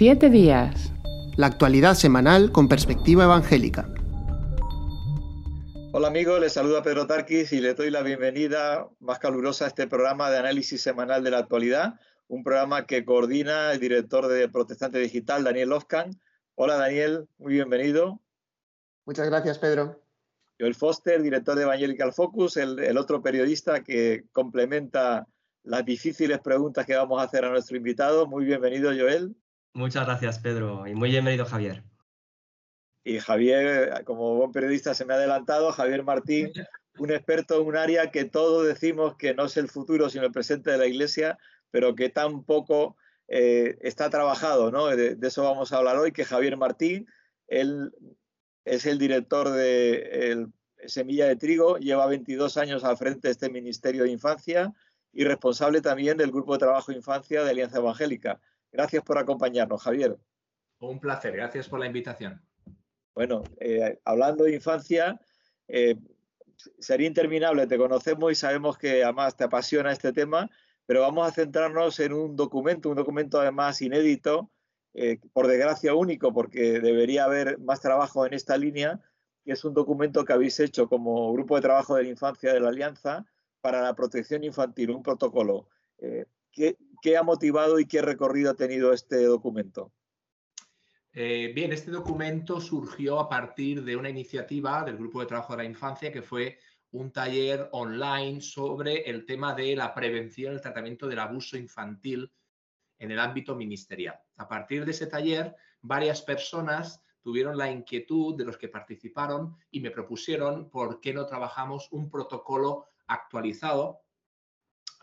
Siete días. La actualidad semanal con perspectiva evangélica. Hola amigos, les saluda Pedro Tarquis y les doy la bienvenida más calurosa a este programa de análisis semanal de la actualidad, un programa que coordina el director de Protestante Digital, Daniel Lofcan. Hola Daniel, muy bienvenido. Muchas gracias, Pedro. Joel Foster, director de Evangelical Focus, el, el otro periodista que complementa las difíciles preguntas que vamos a hacer a nuestro invitado. Muy bienvenido, Joel. Muchas gracias, Pedro, y muy bienvenido, Javier. Y Javier, como buen periodista, se me ha adelantado, Javier Martín, un experto en un área que todos decimos que no es el futuro, sino el presente de la Iglesia, pero que tampoco eh, está trabajado, ¿no? De, eso vamos a hablar hoy, que Javier Martín, él es el director de Semilla de Trigo, lleva 22 años al frente de este Ministerio de Infancia y responsable también del Grupo de Trabajo Infancia de Alianza Evangélica. Gracias por acompañarnos, Javier. Un placer, gracias por la invitación. Bueno, eh, hablando de infancia, eh, sería interminable, te conocemos y sabemos que además te apasiona este tema, pero vamos a centrarnos en un documento, un documento además inédito, eh, por desgracia único, porque debería haber más trabajo en esta línea, que es un documento que habéis hecho como Grupo de Trabajo de la Infancia de la Alianza para la Protección Infantil, un protocolo. Eh, ¿qué, ¿Qué ha motivado y qué recorrido ha tenido este documento? Eh, bien, este documento surgió a partir de una iniciativa del Grupo de Trabajo de la Infancia que fue un taller online sobre el tema de la prevención y el tratamiento del abuso infantil en el ámbito ministerial. A partir de ese taller, varias personas tuvieron la inquietud de los que participaron y me propusieron por qué no trabajamos un protocolo actualizado,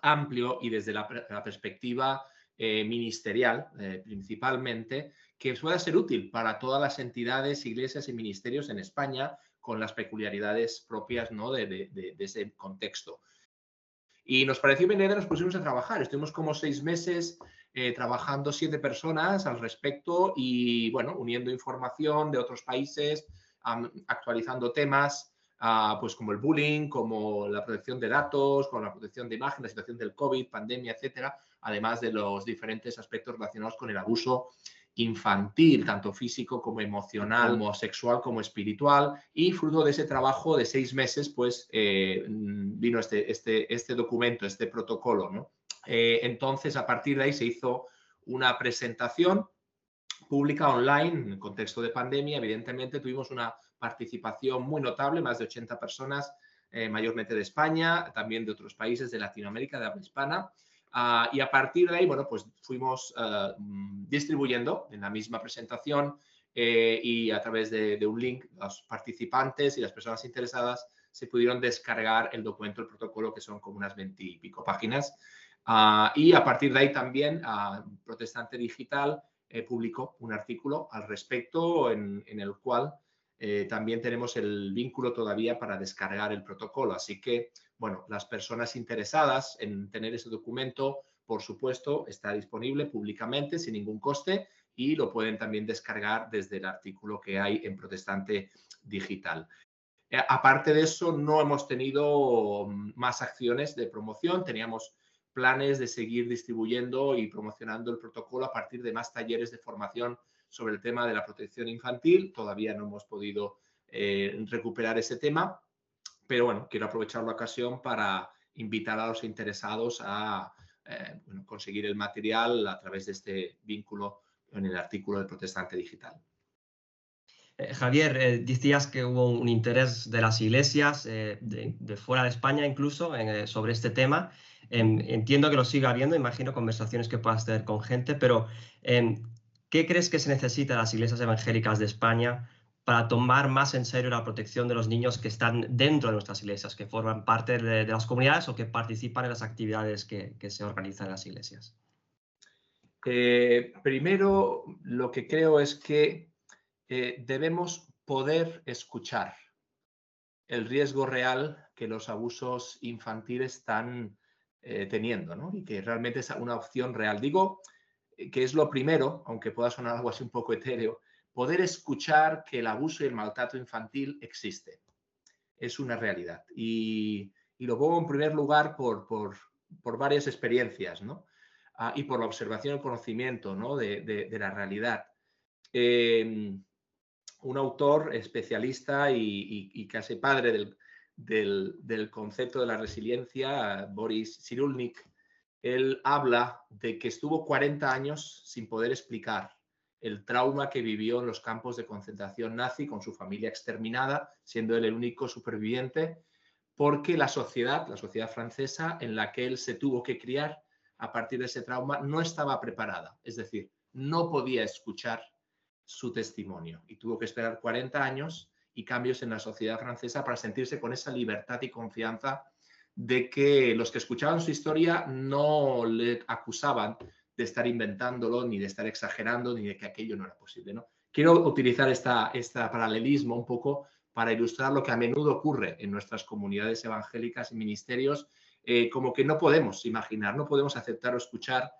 amplio y desde la, perspectiva eh, ministerial eh, principalmente, que pueda ser útil para todas las entidades, iglesias y ministerios en España con las peculiaridades propias ¿no? de, ese contexto. Y nos pareció bien, nos pusimos a trabajar. Estuvimos como seis meses eh, trabajando siete personas al respecto y, bueno, uniendo información de otros países, actualizando temas, pues como el bullying, como la protección de datos, como la protección de imagen, la situación del COVID, pandemia, etcétera, además de los diferentes aspectos relacionados con el abuso infantil, tanto físico como emocional, como sexual, como espiritual. Y fruto de ese trabajo de seis meses, pues eh, vino este, este, este documento, este protocolo. ¿no? Eh, entonces, a partir de ahí se hizo una presentación pública online en el contexto de pandemia. Evidentemente, tuvimos una participación muy notable, más de 80 personas, eh, mayormente de España, también de otros países de Latinoamérica, de habla hispana. Uh, y a partir de ahí, bueno, pues fuimos uh, distribuyendo en la misma presentación eh, y a través de, de, un link, los participantes y las personas interesadas se pudieron descargar el documento, el protocolo, que son como unas 20 y pico páginas. Uh, y a partir de ahí también Protestante Digital eh, publicó un artículo al respecto en, en el cual eh, también tenemos el vínculo todavía para descargar el protocolo. Así que, bueno, las personas interesadas en tener ese documento, por supuesto, está disponible públicamente sin ningún coste y lo pueden también descargar desde el artículo que hay en Protestante Digital. Eh, aparte de eso, no hemos tenido más acciones de promoción. Teníamos planes de seguir distribuyendo y promocionando el protocolo a partir de más talleres de formación sobre el tema de la protección infantil. Todavía no hemos podido eh, recuperar ese tema, pero bueno, quiero aprovechar la ocasión para invitar a los interesados a eh, conseguir el material a través de este vínculo en el artículo del Protestante Digital. Eh, Javier, decías que hubo un interés de las iglesias, de, de, fuera de España incluso, sobre este tema. Em, entiendo que lo siga habiendo, imagino conversaciones que puedas tener con gente, pero em, ¿Qué crees que se necesita en las iglesias evangélicas de España para tomar más en serio la protección de los niños que están dentro de nuestras iglesias, que forman parte de, de las comunidades o que participan en las actividades que, que se organizan en las iglesias? Eh, primero, lo que creo es que eh, debemos poder escuchar el riesgo real que los abusos infantiles están eh, teniendo, ¿no? Y que realmente es una opción real. Digo, que es lo primero, aunque pueda sonar algo así un poco etéreo, poder escuchar que el abuso y el maltrato infantil existe. Es una realidad. Y, y lo pongo en primer lugar por, por, por varias experiencias. ¿no? ah, y por la observación y conocimiento ¿no? de, la realidad. Em, un autor especialista y, casi padre del, del, concepto de la resiliencia, Boris Cyrulnik, él habla de que estuvo 40 años sin poder explicar el trauma que vivió en los campos de concentración nazi con su familia exterminada, siendo él el único superviviente, porque la sociedad, la sociedad francesa en la que él se tuvo que criar a partir de ese trauma, no estaba preparada. Es decir, no podía escuchar su testimonio y tuvo que esperar 40 años y cambios en la sociedad francesa para sentirse con esa libertad y confianza de que los que escuchaban su historia no le acusaban de estar inventándolo, ni de estar exagerando, ni de que aquello no era posible. ¿no? Quiero utilizar esta, este paralelismo un poco para ilustrar lo que a menudo ocurre en nuestras comunidades evangélicas y ministerios, eh, como que no podemos imaginar, no podemos aceptar o escuchar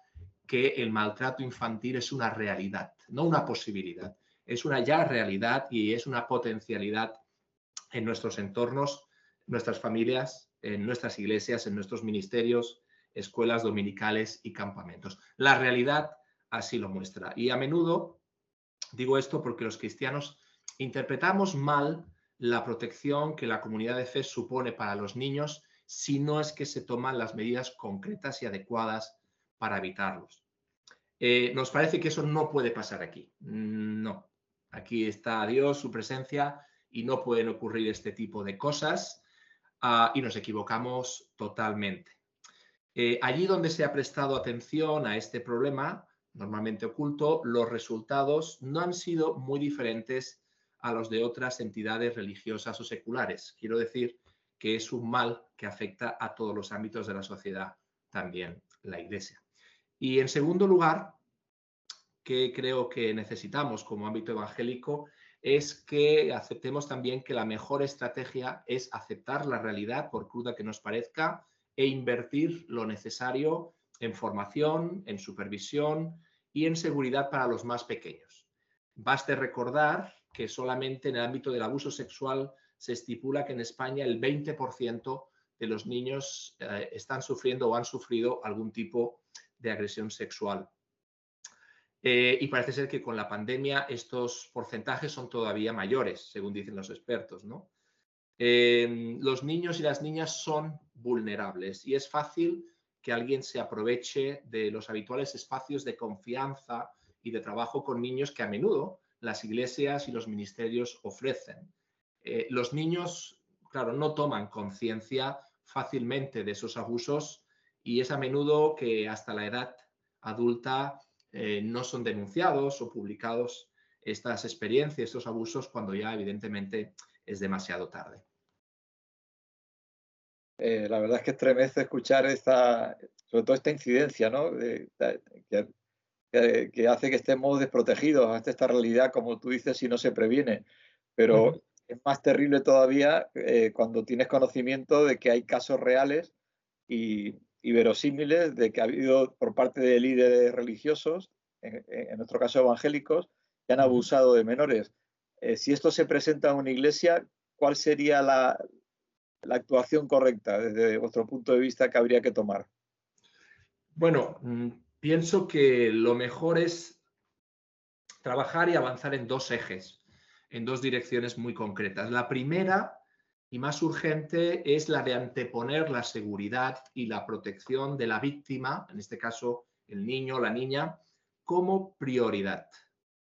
que el maltrato infantil es una realidad, no una posibilidad, es una ya realidad y es una potencialidad en nuestros entornos, nuestras familias, en nuestras iglesias, en nuestros ministerios, escuelas dominicales y campamentos. La realidad así lo muestra. Y a menudo digo esto porque los cristianos interpretamos mal la protección que la comunidad de fe supone para los niños si no es que se toman las medidas concretas y adecuadas para evitarlos. Eh, nos parece que eso no puede pasar aquí. No, aquí está Dios, su presencia, y no pueden ocurrir este tipo de cosas ah, y nos equivocamos totalmente. Eh, allí donde se ha prestado atención a este problema, normalmente oculto, los resultados no han sido muy diferentes a los de otras entidades religiosas o seculares. Quiero decir que es un mal que afecta a todos los ámbitos de la sociedad, también la Iglesia. Y en segundo lugar, que creo que necesitamos como ámbito evangélico es que aceptemos también que la mejor estrategia es aceptar la realidad, por cruda que nos parezca, e invertir lo necesario en formación, en supervisión y en seguridad para los más pequeños. Baste recordar que solamente en el ámbito del abuso sexual se estipula que en España el 20% de los niños eh, están sufriendo o han sufrido algún tipo de agresión sexual. Eh, y parece ser que con la pandemia estos porcentajes son todavía mayores, según dicen los expertos. Em, los niños y las niñas son vulnerables y es fácil que alguien se aproveche de los habituales espacios de confianza y de trabajo con niños que a menudo las iglesias y los ministerios ofrecen. Eh, los niños, claro, no toman conciencia fácilmente de esos abusos y es a menudo que hasta la edad adulta eh, no son denunciados o publicados estas experiencias, estos abusos, cuando ya evidentemente es demasiado tarde. Eh, la verdad es que estremece escuchar esta, sobre todo esta incidencia, ¿no? que, hace que estemos desprotegidos ante esta realidad, como tú dices, si no se previene. Pero es más terrible todavía eh, cuando tienes conocimiento de que hay casos reales y, verosímiles de que ha habido por parte de líderes religiosos, en, nuestro caso evangélicos, que han abusado de menores. Eh, si esto se presenta en una iglesia, ¿cuál sería la, la actuación correcta desde vuestro punto de vista que habría que tomar? Bueno, mm, pienso que lo mejor es trabajar y avanzar en dos ejes, en dos direcciones muy concretas. La primera y más urgente es la de anteponer la seguridad y la protección de la víctima, en este caso el niño o la niña, como prioridad.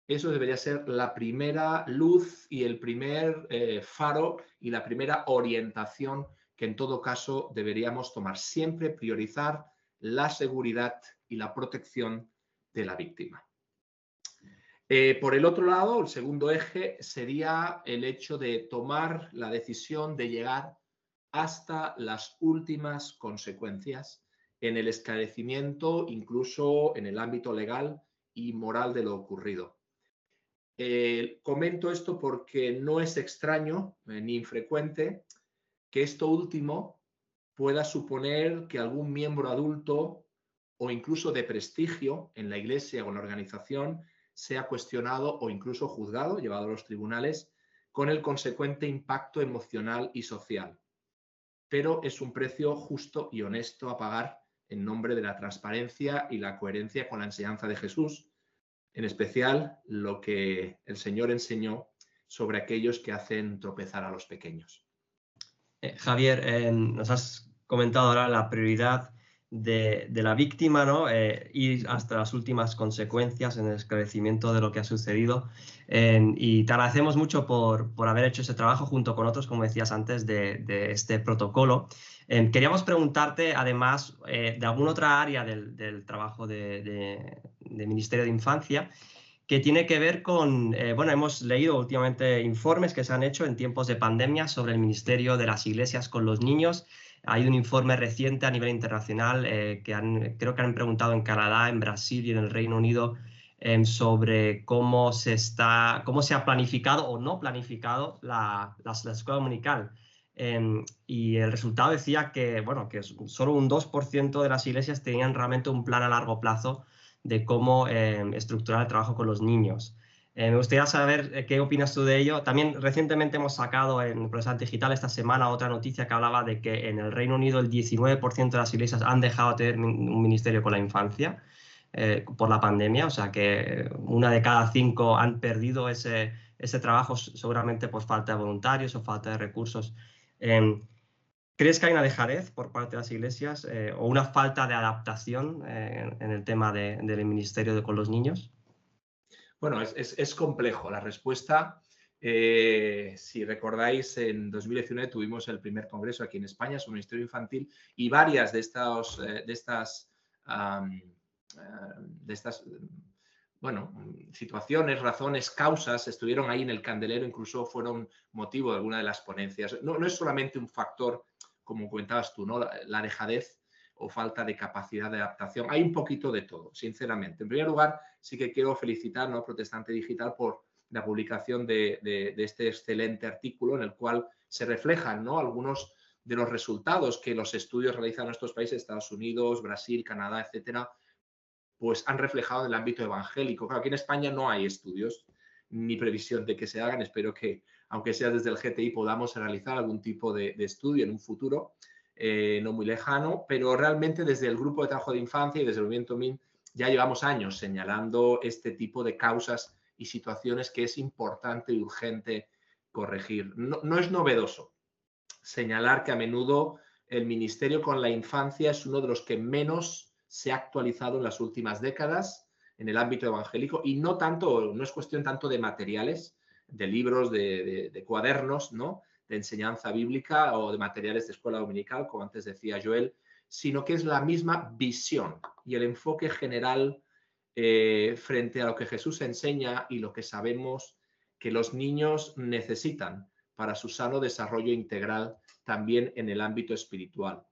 Eso debería ser la primera luz y el primer eh, faro y la primera orientación que en todo caso deberíamos tomar. Siempre priorizar la seguridad y la protección de la víctima. Eh, por el otro lado, el segundo eje sería el hecho de tomar la decisión de llegar hasta las últimas consecuencias en el esclarecimiento, incluso en el ámbito legal y moral de lo ocurrido. Eh, comento esto porque no es extraño eh, ni infrecuente que esto último pueda suponer que algún miembro adulto o incluso de prestigio en la iglesia o en la organización sea cuestionado o incluso juzgado, llevado a los tribunales, con el consecuente impacto emocional y social. Pero es un precio justo y honesto a pagar en nombre de la transparencia y la coherencia con la enseñanza de Jesús, en especial lo que el Señor enseñó sobre aquellos que hacen tropezar a los pequeños. Eh, Javier, nos has comentado ahora la prioridad de, la víctima, ¿no? Eh, ir hasta las últimas consecuencias en el esclarecimiento de lo que ha sucedido. y te agradecemos mucho por, haber hecho ese trabajo junto con otros, como decías antes, de, este protocolo. queríamos preguntarte, además, de alguna otra área del, trabajo del Ministerio de Infancia que tiene que ver con, eh, bueno, hemos leído últimamente informes que se han hecho en tiempos de pandemia sobre el Ministerio de las Iglesias con los niños. Hay un informe reciente a nivel internacional eh, que han, creo que han preguntado en Canadá, en Brasil y en el Reino Unido em, sobre cómo se, está, cómo se ha planificado o no planificado la, la, escuela dominical. Em, y el resultado decía que, bueno, que solo un 2% de las iglesias tenían realmente un plan a largo plazo de cómo em, estructurar el trabajo con los niños. Eh, me gustaría saber eh, qué opinas tú de ello. También recientemente hemos sacado en Profesor Digital esta semana otra noticia que hablaba de que en el Reino Unido el 19% de las iglesias han dejado de tener un ministerio con la infancia eh, por la pandemia, o sea que una de cada cinco han perdido ese, ese trabajo seguramente por falta de voluntarios o falta de recursos. Em, ¿Crees que hay una dejadez por parte de las iglesias o una falta de adaptación en, el tema del ministerio de, con los niños? Bueno, es, complejo. La respuesta, eh, si recordáis, en 2019 tuvimos el primer congreso aquí en España sobre ministerio infantil y varias de, estas, de estas, de estas bueno, situaciones, razones, causas estuvieron ahí en el candelero, incluso fueron motivo de alguna de las ponencias. No, no es solamente un factor como comentabas tú, ¿no? La, dejadez o falta de capacidad de adaptación. Hay un poquito de todo, sinceramente. En primer lugar, sí que quiero felicitar a Protestante Digital por la publicación de, este excelente artículo en el cual se reflejan ¿no? algunos de los resultados que los estudios realizados en estos países, Estados Unidos, Brasil, Canadá, etcétera, pues han reflejado en el ámbito evangélico. Claro, aquí en España no hay estudios ni previsión de que se hagan. Espero que aunque sea desde el GTI, podamos realizar algún tipo de, estudio en un futuro eh, no muy lejano, pero realmente desde el grupo de trabajo de infancia y desde el movimiento MIN ya llevamos años señalando este tipo de causas y situaciones que es importante y urgente corregir. No, no es novedoso señalar que a menudo el ministerio con la infancia es uno de los que menos se ha actualizado en las últimas décadas en el ámbito evangélico y no tanto, no es cuestión tanto de materiales, de libros, de, cuadernos, ¿no? De enseñanza bíblica o de materiales de escuela dominical, como antes decía Joel, sino que es la misma visión y el enfoque general eh, frente a lo que Jesús enseña y lo que sabemos que los niños necesitan para su sano desarrollo integral también en el ámbito espiritual.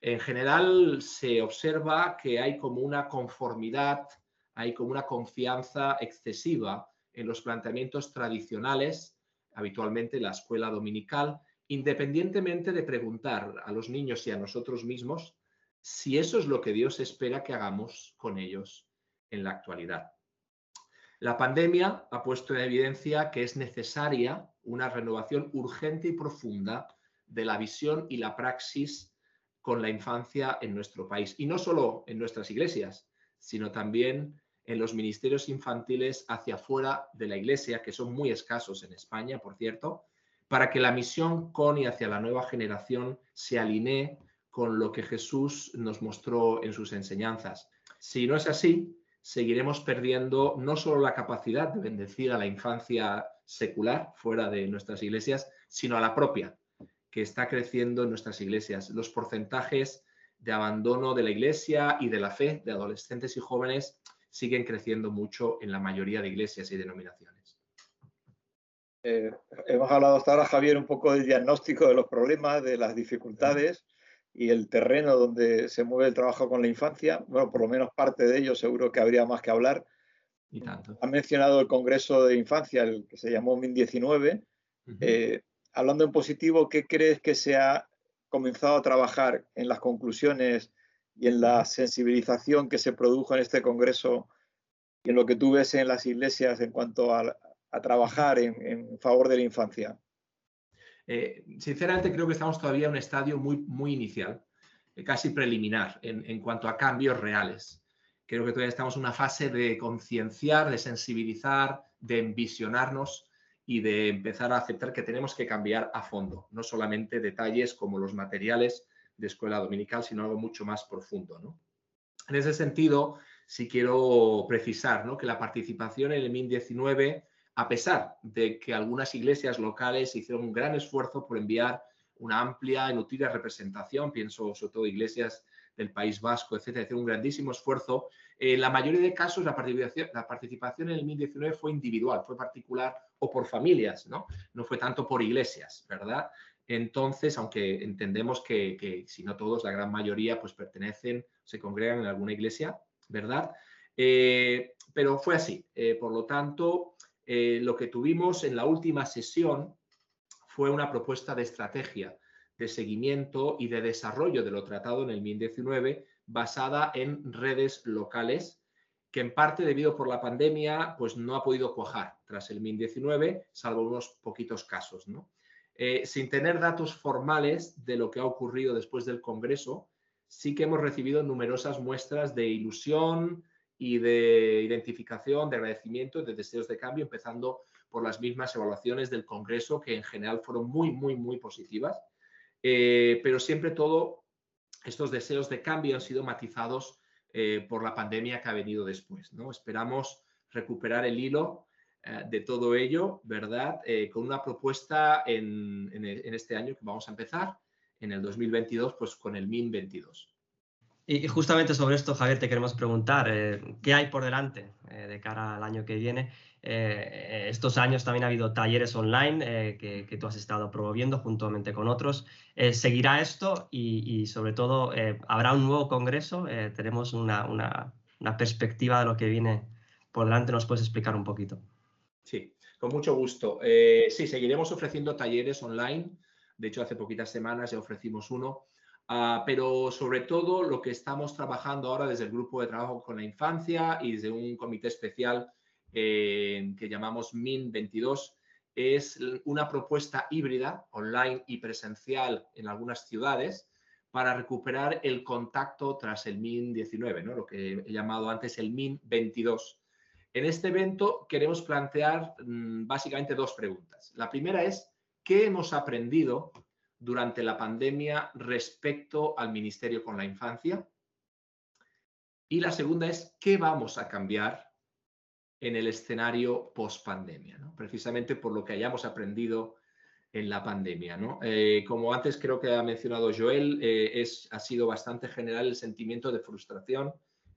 En general se observa que hay como una conformidad, hay como una confianza excesiva en los planteamientos tradicionales, habitualmente la escuela dominical, independientemente de preguntar a los niños y a nosotros mismos si eso es lo que Dios espera que hagamos con ellos en la actualidad. La pandemia ha puesto en evidencia que es necesaria una renovación urgente y profunda de la visión y la praxis con la infancia en nuestro país. Y no solo en nuestras iglesias, sino también en los ministerios infantiles hacia fuera de la iglesia, que son muy escasos en España, por cierto, para que la misión con y hacia la nueva generación se alinee con lo que Jesús nos mostró en sus enseñanzas. Si no es así, seguiremos perdiendo no solo la capacidad de bendecir a la infancia secular fuera de nuestras iglesias, sino a la propia, que está creciendo en nuestras iglesias. Los porcentajes de abandono de la iglesia y de la fe de adolescentes y jóvenes siguen creciendo mucho en la mayoría de iglesias y denominaciones. Eh, hemos hablado hasta ahora, Javier, un poco del diagnóstico de los problemas, de las dificultades y el terreno donde se mueve el trabajo con la infancia. Bueno, por lo menos parte de ello seguro que habría más que hablar. Y tanto. Ha mencionado el Congreso de Infancia, el que se llamó MIN19. Eh, hablando en positivo, ¿qué crees que se ha comenzado a trabajar en las conclusiones y en la sensibilización que se produjo en este Congreso y en lo que tú ves en las iglesias en cuanto a, trabajar en, favor de la infancia? Eh, sinceramente creo que estamos todavía en un estadio muy, muy inicial. casi preliminar en, en cuanto a cambios reales. Creo que todavía estamos en una fase de concienciar, de sensibilizar, de envisionarnos y de empezar a aceptar que tenemos que cambiar a fondo, no solamente detalles como los materiales de escuela dominical, sino algo mucho más profundo. ¿no? En ese sentido, sí quiero precisar ¿no? que la participación en el MIN 19, a pesar de que algunas iglesias locales hicieron un gran esfuerzo por enviar una amplia y nutrida representación, pienso sobre todo iglesias del País Vasco, etcétera, hicieron un grandísimo esfuerzo. En la mayoría de casos, la participación, la participación en el MIN 19 fue individual, fue particular o por familias, ¿no? No fue tanto por iglesias, ¿verdad? Entonces, aunque entendemos que, si no todos, la gran mayoría, pues pertenecen, se congregan en alguna iglesia, ¿verdad? Eh, pero fue así. Eh, por lo tanto, eh, lo que tuvimos en la última sesión fue una propuesta de estrategia de seguimiento y de desarrollo de lo tratado en el MIN 19 basada en redes locales que en parte debido por la pandemia pues no ha podido cuajar tras el MIN 19 salvo unos poquitos casos, ¿no? Eh, sin tener datos formales de lo que ha ocurrido después del Congreso, sí que hemos recibido numerosas muestras de ilusión y de identificación, de agradecimiento y de deseos de cambio, empezando por las mismas evaluaciones del Congreso, que en general fueron muy, muy, muy positivas. Eh, pero siempre todo, estos deseos de cambio han sido matizados eh, por la pandemia que ha venido después. ¿no? Esperamos recuperar el hilo de todo ello, ¿verdad? Eh, con una propuesta en, este año que vamos a empezar, en el 2022, pues con el MIN 22. Y justamente sobre esto, Javier, te queremos preguntar, eh, ¿qué hay por delante de cara al año que viene? estos años también ha habido talleres online que, tú has estado promoviendo juntamente con otros. ¿Seguirá esto y, sobre todo, habrá un nuevo congreso? ¿Tenemos una, una perspectiva de lo que viene por delante? ¿Nos puedes explicar un poquito? Sí, con mucho gusto. Eh, sí, seguiremos ofreciendo talleres online. De hecho, hace poquitas semanas ya ofrecimos uno. Ah, pero sobre todo lo que estamos trabajando ahora desde el grupo de trabajo con la infancia y desde un comité especial eh, que llamamos MIN 22 es una propuesta híbrida, online y presencial en algunas ciudades, para recuperar el contacto tras el MIN 19, ¿no? lo que he llamado antes el MIN 22 en este evento queremos plantear mm, básicamente dos preguntas. La primera es, ¿qué hemos aprendido durante la pandemia respecto al Ministerio con la Infancia? Y la segunda es, ¿qué vamos a cambiar en el escenario post-pandemia? Precisamente por lo que hayamos aprendido en la pandemia. Eh, como antes creo que ha mencionado Joel, eh, ha sido bastante general el sentimiento de frustración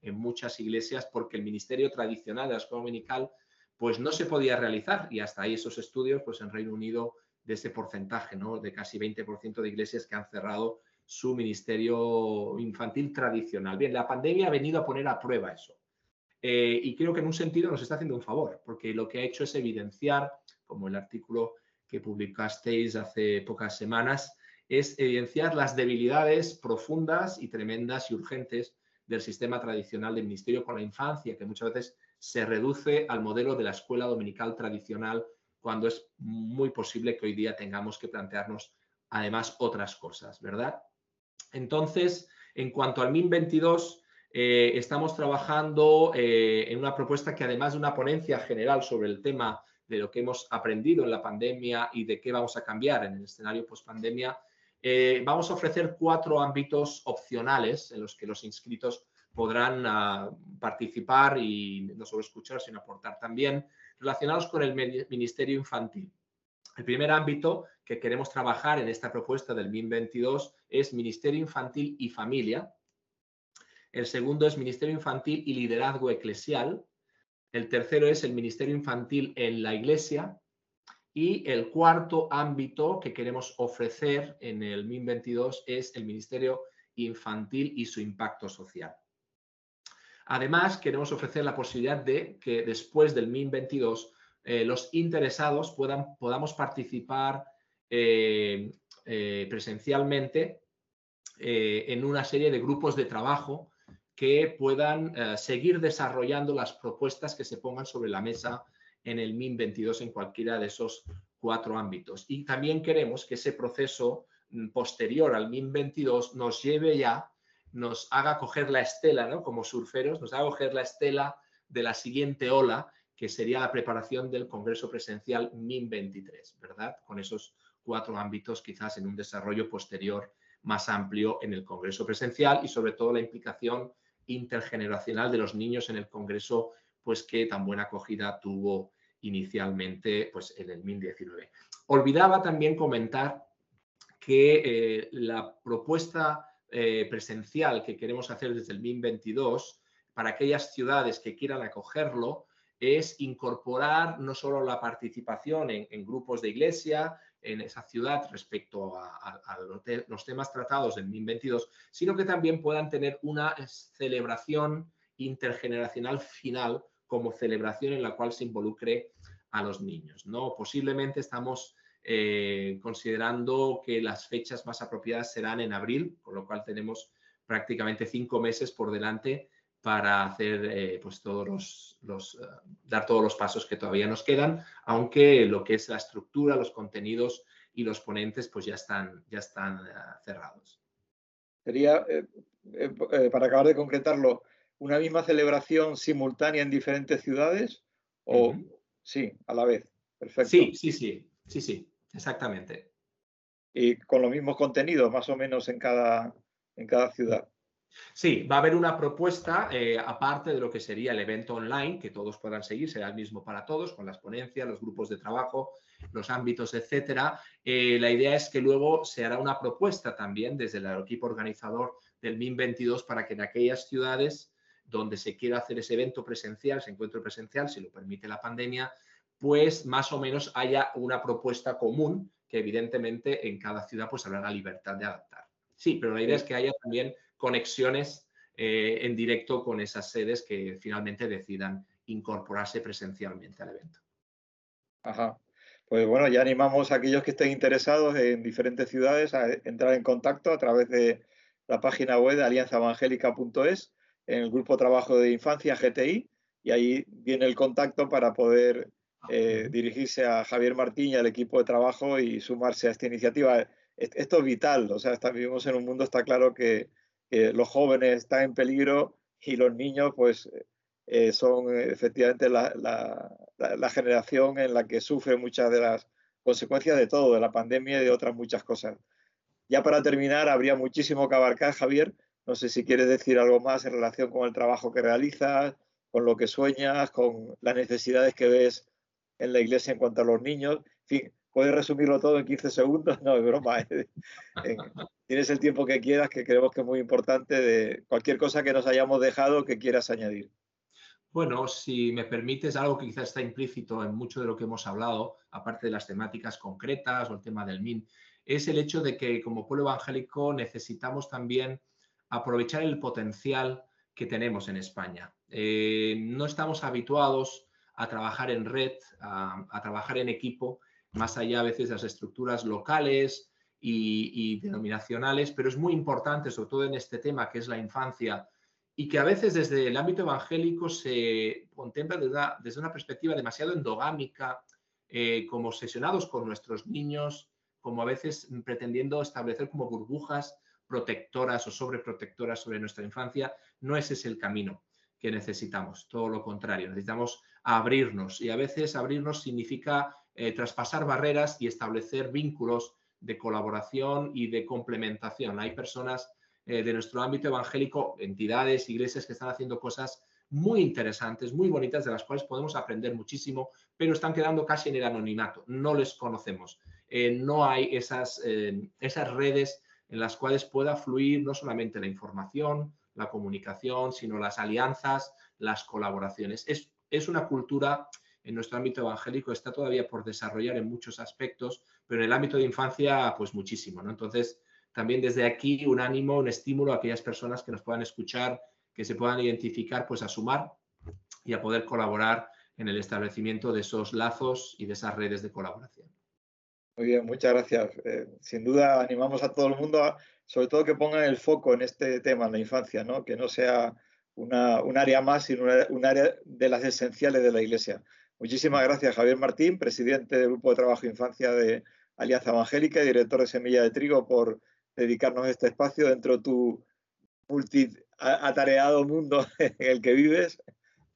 en muchas iglesias porque el ministerio tradicional de la escuela dominical pues no se podía realizar y hasta ahí esos estudios pues en Reino Unido de ese porcentaje, ¿no? De casi 20% de iglesias que han cerrado su ministerio infantil tradicional. Bien, la pandemia ha venido a poner a prueba eso. Eh, y creo que en un sentido nos está haciendo un favor, porque lo que ha hecho es evidenciar, como el artículo que publicasteis hace pocas semanas, es evidenciar las debilidades profundas y tremendas y urgentes del sistema tradicional de ministerio con la infancia, que muchas veces se reduce al modelo de la escuela dominical tradicional, cuando es muy posible que hoy día tengamos que plantearnos además otras cosas, ¿verdad? Entonces, en cuanto al MIN 22, eh, estamos trabajando eh, en una propuesta que además de una ponencia general sobre el tema de lo que hemos aprendido en la pandemia y de qué vamos a cambiar en el escenario post-pandemia, eh, vamos a ofrecer cuatro ámbitos opcionales en los que los inscritos podrán ah, participar y no solo escuchar, sino aportar también, relacionados con el Ministerio Infantil. El primer ámbito que queremos trabajar en esta propuesta del MIN 22 es Ministerio Infantil y Familia. El segundo es Ministerio Infantil y Liderazgo Eclesial. El tercero es el Ministerio Infantil en la Iglesia. Y el cuarto ámbito que queremos ofrecer en el MIN 22 es el Ministerio Infantil y su impacto social. Además, queremos ofrecer la posibilidad de que después del MIN 22 eh, los interesados puedan, podamos participar eh, eh, presencialmente en una serie de grupos de trabajo que puedan seguir desarrollando las propuestas que se pongan sobre la mesa en el MIN 22 en cualquiera de esos cuatro ámbitos. Y también queremos que ese proceso mm, posterior al MIN 22 nos lleve ya nos haga coger la estela, ¿no? Como surferos, nos haga coger la estela de la siguiente ola, que sería la preparación del Congreso Presencial MIN 23, ¿verdad? Con esos cuatro ámbitos quizás en un desarrollo posterior más amplio en el Congreso Presencial y sobre todo la implicación intergeneracional de los niños en el Congreso, pues que tan buena acogida tuvo inicialmente pues, en el 2019. Olvidaba también comentar que eh, la propuesta eh, presencial que queremos hacer desde el 2022 para aquellas ciudades que quieran acogerlo es incorporar no solo la participación en, grupos de iglesia en esa ciudad respecto a, los temas tratados del 2022, sino que también puedan tener una celebración intergeneracional final como celebración en la cual se involucre a los niños. ¿no? Posiblemente estamos eh, considerando que las fechas más apropiadas serán en abril, con lo cual tenemos prácticamente cinco meses por delante para hacer eh, pues todos los, eh, dar todos los pasos que todavía nos quedan, aunque lo que es la estructura, los contenidos y los ponentes pues ya están, ya están cerrados. Sería, para acabar de concretarlo, una misma celebración simultánea en diferentes ciudades o sí, a la vez. Perfecto. Sí, sí, sí, sí, sí, exactamente. Y con los mismos contenidos más o menos en cada, en cada ciudad. Sí, va a haber una propuesta eh, aparte de lo que sería el evento online, que todos puedan seguir, será el mismo para todos, con las ponencias, los grupos de trabajo, los ámbitos, etcétera. Eh, la idea es que luego se hará una propuesta también desde el equipo organizador del MIN 22 para que en aquellas ciudades donde se quiera hacer ese evento presencial, ese encuentro presencial, si lo permite la pandemia, pues más o menos haya una propuesta común que evidentemente en cada ciudad pues habrá la libertad de adaptar. Sí, pero la idea es que haya también conexiones eh, en directo con esas sedes que finalmente decidan incorporarse presencialmente al evento. Ajá. Pues bueno, ya animamos a aquellos que estén interesados en diferentes ciudades a entrar en contacto a través de la página web de alianzaevangélica.es en el grupo trabajo de infancia GTI y ahí viene el contacto para poder eh, dirigirse a Javier Martín y al equipo de trabajo y sumarse a esta iniciativa. Esto es vital, o sea, vivimos en un mundo, está claro que, los jóvenes están en peligro y los niños pues eh, son efectivamente la, la, generación en la que sufre muchas de las consecuencias de todo, de la pandemia y de otras muchas cosas. Ya para terminar, habría muchísimo que abarcar, Javier, no sé si quieres decir algo más en relación con el trabajo que realizas, con lo que sueñas, con las necesidades que ves en la iglesia en cuanto a los niños. En fin, puedes resumirlo todo en 15 segundos. No, es broma. ¿eh? tienes el tiempo que quieras, que creemos que es muy importante, de cualquier cosa que nos hayamos dejado que quieras añadir. Bueno, si me permites, algo que quizás está implícito en mucho de lo que hemos hablado, aparte de las temáticas concretas o el tema del MIN, es el hecho de que como pueblo evangélico necesitamos también aprovechar el potencial que tenemos en España. Eh, no estamos habituados a trabajar en red, a, trabajar en equipo, más allá a veces de las estructuras locales y, denominacionales, pero es muy importante, sobre todo en este tema que es la infancia, y que a veces desde el ámbito evangélico se contempla desde una, perspectiva demasiado endogámica, eh, como obsesionados con nuestros niños, como a veces pretendiendo establecer como burbujas protectoras o sobreprotectoras sobre nuestra infancia, no ese es el camino que necesitamos, todo lo contrario, necesitamos abrirnos y a veces abrirnos significa eh, traspasar barreras y establecer vínculos de colaboración y de complementación. Hay personas eh, de nuestro ámbito evangélico, entidades, iglesias que están haciendo cosas muy interesantes, muy bonitas, de las cuales podemos aprender muchísimo, pero están quedando casi en el anonimato, no les conocemos, eh, no hay esas, esas redes en las cuales pueda fluir no solamente la información, la comunicación, sino las alianzas, las colaboraciones. Es, es una cultura en nuestro ámbito evangélico, está todavía por desarrollar en muchos aspectos, pero en el ámbito de infancia, pues muchísimo. ¿no? Entonces, también desde aquí un ánimo, un estímulo a aquellas personas que nos puedan escuchar, que se puedan identificar, pues a sumar y a poder colaborar en el establecimiento de esos lazos y de esas redes de colaboración. Muy bien, muchas gracias. Eh, sin duda animamos a todo el mundo, sobre todo que pongan el foco en este tema, en la infancia, ¿no? que no sea una, un área más, sino un área de las esenciales de la Iglesia. Muchísimas gracias, Javier Martín, presidente del Grupo de Trabajo Infancia de Alianza Evangélica y director de Semilla de Trigo, por dedicarnos este espacio dentro de tu multi atareado mundo en el que vives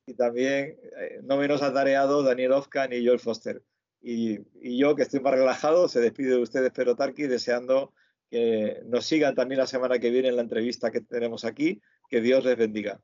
y también eh, no menos atareado Daniel Ofkan y Joel Foster. Y, yo, que estoy más relajado, se despide de ustedes, pero Tarki, deseando que nos sigan también la semana que viene en la entrevista que tenemos aquí. Que Dios les bendiga.